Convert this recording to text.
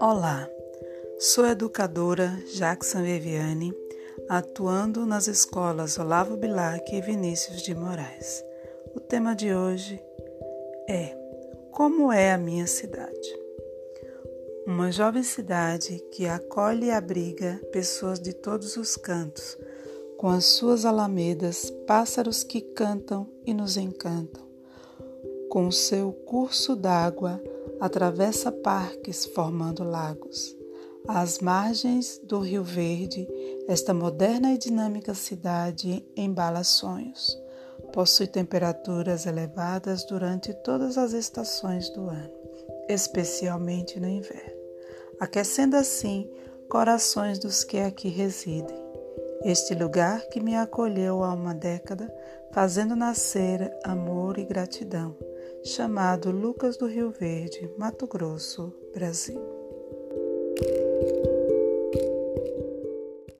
Olá, sou educadora Jackson Viviane, atuando nas escolas Olavo Bilac e Vinícius de Moraes. O tema de hoje é Como é a minha cidade? Uma jovem cidade que acolhe e abriga pessoas de todos os cantos, com as suas alamedas, pássaros que cantam e nos encantam. Com seu curso d'água, atravessa parques formando lagos. Às margens do Rio Verde, esta moderna e dinâmica cidade embala sonhos. Possui temperaturas elevadas durante todas as estações do ano, especialmente no inverno, aquecendo assim corações dos que aqui residem. Este lugar que me acolheu há uma década, fazendo nascer amor e gratidão, chamado Lucas do Rio Verde, Mato Grosso, Brasil.